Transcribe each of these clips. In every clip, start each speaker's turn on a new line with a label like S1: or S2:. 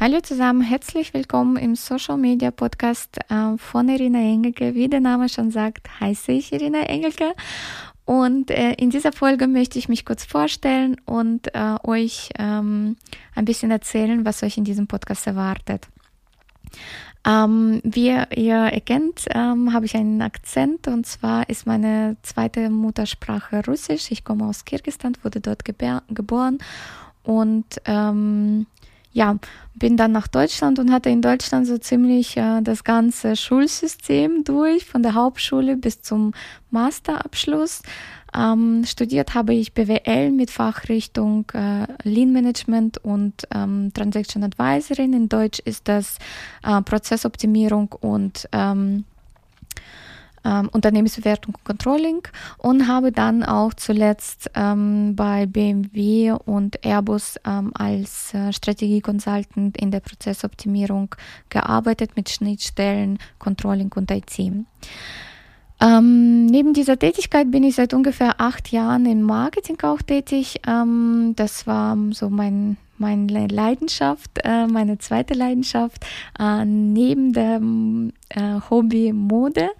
S1: Hallo zusammen, herzlich willkommen im Social Media Podcast äh, von Irina Engelke. Wie der Name schon sagt, heiße ich Irina Engelke. Und äh, in dieser Folge möchte ich mich kurz vorstellen und äh, euch ähm, ein bisschen erzählen, was euch in diesem Podcast erwartet. Ähm, wie ihr erkennt, ähm, habe ich einen Akzent und zwar ist meine zweite Muttersprache Russisch. Ich komme aus Kirgisistan, wurde dort geboren und ähm, ja, bin dann nach Deutschland und hatte in Deutschland so ziemlich äh, das ganze Schulsystem durch, von der Hauptschule bis zum Masterabschluss. Ähm, studiert habe ich BWL mit Fachrichtung äh, Lean Management und ähm, Transaction Advisory. In Deutsch ist das äh, Prozessoptimierung und ähm, ähm, Unternehmensbewertung und Controlling und habe dann auch zuletzt ähm, bei BMW und Airbus ähm, als äh, Strategie-Consultant in der Prozessoptimierung gearbeitet mit Schnittstellen, Controlling und IT. Ähm, neben dieser Tätigkeit bin ich seit ungefähr acht Jahren im Marketing auch tätig. Ähm, das war so mein meine Leidenschaft, äh, meine zweite Leidenschaft äh, neben dem äh, Hobby Mode.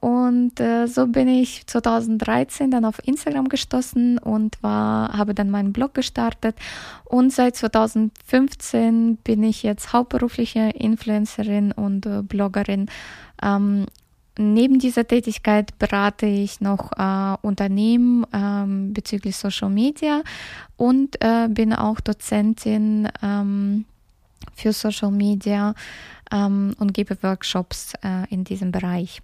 S1: Und so bin ich 2013 dann auf Instagram gestoßen und war, habe dann meinen Blog gestartet. Und seit 2015 bin ich jetzt hauptberufliche Influencerin und Bloggerin. Neben dieser Tätigkeit berate ich noch äh, Unternehmen ähm, bezüglich Social Media und äh, bin auch Dozentin ähm, für Social Media ähm, und gebe Workshops äh, in diesem Bereich.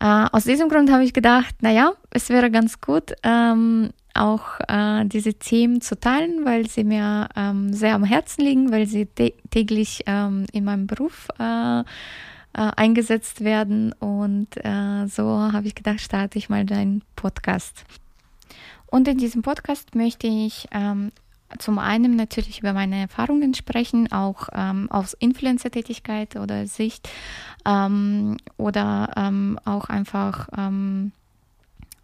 S1: Äh, aus diesem Grund habe ich gedacht, naja, es wäre ganz gut, ähm, auch äh, diese Themen zu teilen, weil sie mir ähm, sehr am Herzen liegen, weil sie täglich ähm, in meinem Beruf äh, äh, eingesetzt werden. Und äh, so habe ich gedacht, starte ich mal deinen Podcast. Und in diesem Podcast möchte ich ähm, zum einen natürlich über meine Erfahrungen sprechen, auch ähm, aus Influencer-Tätigkeit oder Sicht ähm, oder ähm, auch einfach ähm,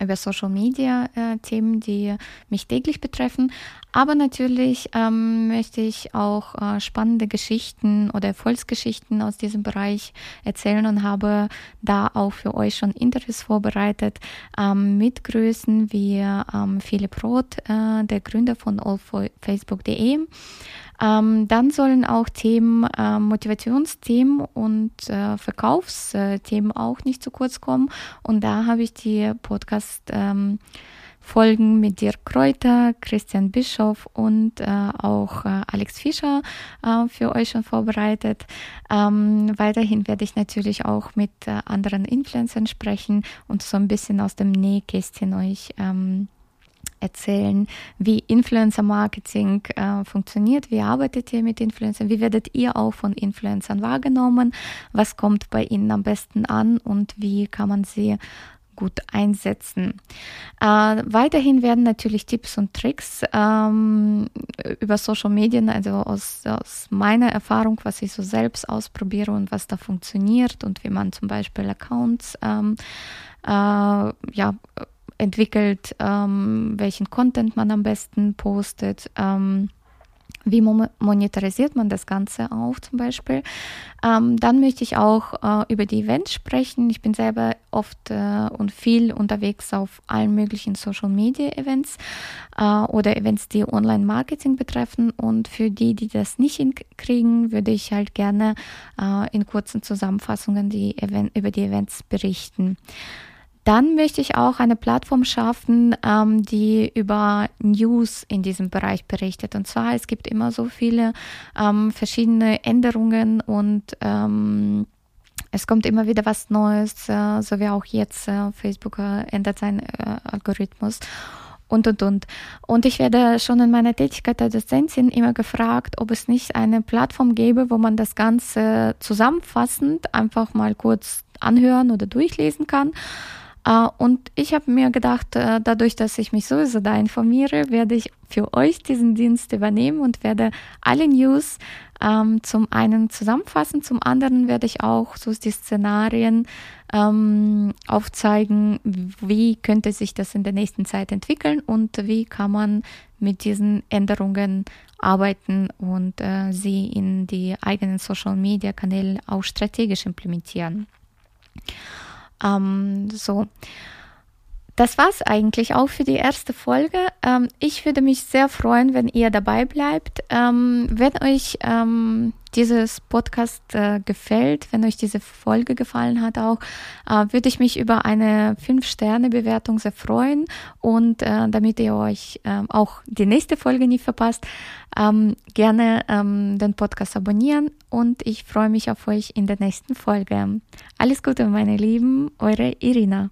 S1: über Social Media äh, die mich täglich betreffen. Aber natürlich ähm, möchte ich auch äh, spannende Geschichten oder Erfolgsgeschichten aus diesem Bereich erzählen und habe da auch für euch schon Interviews vorbereitet ähm, mit Größen wie ähm, Philipp Roth, äh, der Gründer von allfacebook.de. Ähm, dann sollen auch Themen, äh, Motivationsthemen und äh, Verkaufsthemen auch nicht zu kurz kommen. Und da habe ich die Podcast ähm, Folgen mit Dirk Kräuter, Christian Bischoff und äh, auch äh, Alex Fischer äh, für euch schon vorbereitet. Ähm, weiterhin werde ich natürlich auch mit äh, anderen Influencern sprechen und so ein bisschen aus dem Nähkästchen euch ähm, erzählen, wie Influencer-Marketing äh, funktioniert, wie arbeitet ihr mit Influencern, wie werdet ihr auch von Influencern wahrgenommen, was kommt bei ihnen am besten an und wie kann man sie gut einsetzen. Äh, weiterhin werden natürlich Tipps und Tricks ähm, über Social Medien, also aus, aus, meiner Erfahrung, was ich so selbst ausprobiere und was da funktioniert und wie man zum Beispiel Accounts ähm, äh, ja, entwickelt, ähm, welchen Content man am besten postet. Ähm, wie monetarisiert man das Ganze auch zum Beispiel? Ähm, dann möchte ich auch äh, über die Events sprechen. Ich bin selber oft äh, und viel unterwegs auf allen möglichen Social Media Events äh, oder Events, die Online-Marketing betreffen. Und für die, die das nicht hinkriegen, würde ich halt gerne äh, in kurzen Zusammenfassungen die über die Events berichten. Dann möchte ich auch eine Plattform schaffen, ähm, die über News in diesem Bereich berichtet. Und zwar, es gibt immer so viele ähm, verschiedene Änderungen und ähm, es kommt immer wieder was Neues, äh, so wie auch jetzt äh, Facebook äh, ändert seinen äh, Algorithmus und, und, und. Und ich werde schon in meiner Tätigkeit als Dozentin immer gefragt, ob es nicht eine Plattform gäbe, wo man das Ganze zusammenfassend einfach mal kurz anhören oder durchlesen kann. Uh, und ich habe mir gedacht, uh, dadurch, dass ich mich sowieso da informiere, werde ich für euch diesen Dienst übernehmen und werde alle News um, zum einen zusammenfassen, zum anderen werde ich auch so die Szenarien um, aufzeigen, wie könnte sich das in der nächsten Zeit entwickeln und wie kann man mit diesen Änderungen arbeiten und äh, sie in die eigenen Social-Media-Kanäle auch strategisch implementieren. Ähm, so. Das war's eigentlich auch für die erste Folge. Ähm, ich würde mich sehr freuen, wenn ihr dabei bleibt. Ähm, wenn euch ähm, dieses Podcast äh, gefällt, wenn euch diese Folge gefallen hat auch, äh, würde ich mich über eine 5-Sterne-Bewertung sehr freuen. Und äh, damit ihr euch äh, auch die nächste Folge nicht verpasst, ähm, gerne ähm, den Podcast abonnieren und ich freue mich auf euch in der nächsten Folge. Alles Gute, meine Lieben, eure Irina.